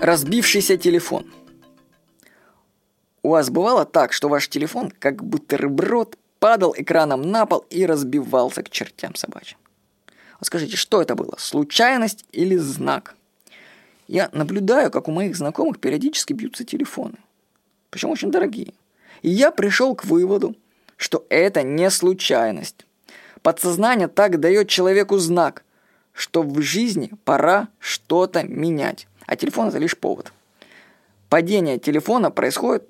Разбившийся телефон. У вас бывало так, что ваш телефон, как бутерброд, падал экраном на пол и разбивался к чертям собачьим? Вот скажите, что это было? Случайность или знак? Я наблюдаю, как у моих знакомых периодически бьются телефоны. Причем очень дорогие. И я пришел к выводу, что это не случайность. Подсознание так дает человеку знак, что в жизни пора что-то менять. А телефон это лишь повод. Падение телефона происходит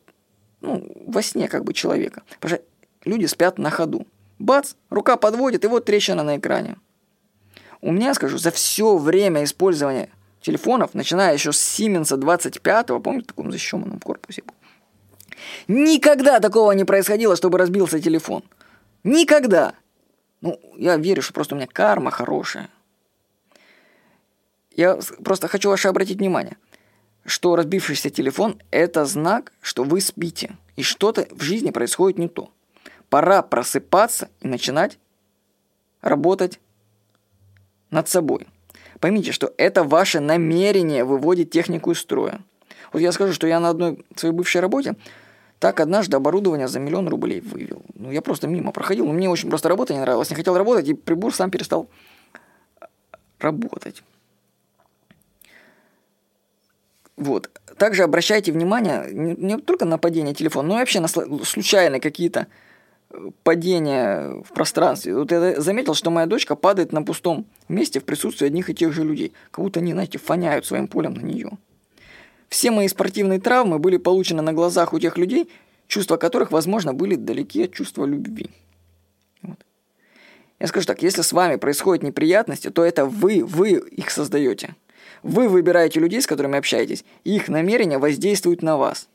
ну, во сне как бы человека. Потому что люди спят на ходу. Бац, рука подводит, и вот трещина на экране. У меня, скажу, за все время использования телефонов, начиная еще с Siemens 25, помните, в таком защищенном корпусе был, Никогда такого не происходило, чтобы разбился телефон. Никогда. Ну, я верю, что просто у меня карма хорошая. Я просто хочу ваше обратить внимание, что разбившийся телефон – это знак, что вы спите, и что-то в жизни происходит не то. Пора просыпаться и начинать работать над собой. Поймите, что это ваше намерение выводит технику из строя. Вот я скажу, что я на одной своей бывшей работе так однажды оборудование за миллион рублей вывел. Ну, я просто мимо проходил, мне очень просто работа не нравилась, не хотел работать, и прибор сам перестал работать. Вот. Также обращайте внимание не, только на падение телефона, но и вообще на случайные какие-то э, падения в пространстве. Вот я заметил, что моя дочка падает на пустом месте в присутствии одних и тех же людей. Как будто они, знаете, фоняют своим полем на нее. Все мои спортивные травмы были получены на глазах у тех людей, чувства которых, возможно, были далеки от чувства любви. Вот. Я скажу так, если с вами происходят неприятности, то это вы, вы их создаете. Вы выбираете людей, с которыми общаетесь, и их намерения воздействуют на вас.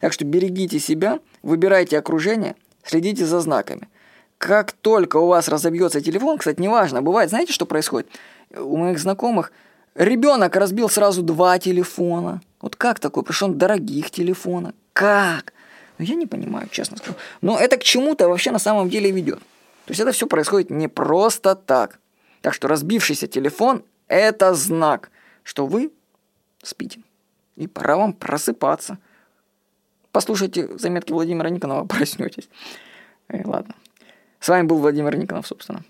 Так что берегите себя, выбирайте окружение, следите за знаками. Как только у вас разобьется телефон, кстати, неважно, бывает, знаете, что происходит? У моих знакомых – Ребенок разбил сразу два телефона. Вот как такое? Он дорогих телефона. Как? Ну, я не понимаю, честно скажу. Но это к чему-то вообще на самом деле ведет. То есть это все происходит не просто так. Так что разбившийся телефон – это знак, что вы спите. И пора вам просыпаться. Послушайте заметки Владимира Никонова, проснетесь. Э, ладно. С вами был Владимир Никонов, собственно.